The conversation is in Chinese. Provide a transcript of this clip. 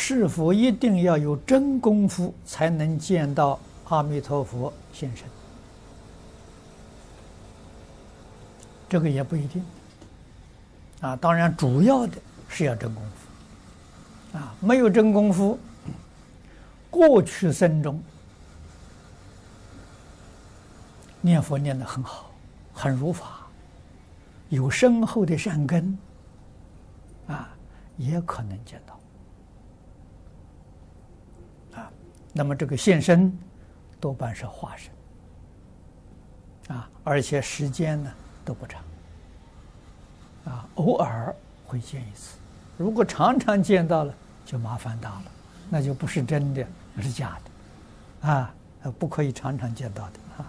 是否一定要有真功夫才能见到阿弥陀佛现身？这个也不一定。啊，当然主要的是要真功夫。啊，没有真功夫，过去生中念佛念得很好，很如法，有深厚的善根，啊，也可能见到。那么这个现身多半是化身。啊，而且时间呢都不长。啊，偶尔会见一次。如果常常见到了，就麻烦大了，那就不是真的，那是假的。啊，不可以常常见到的。啊。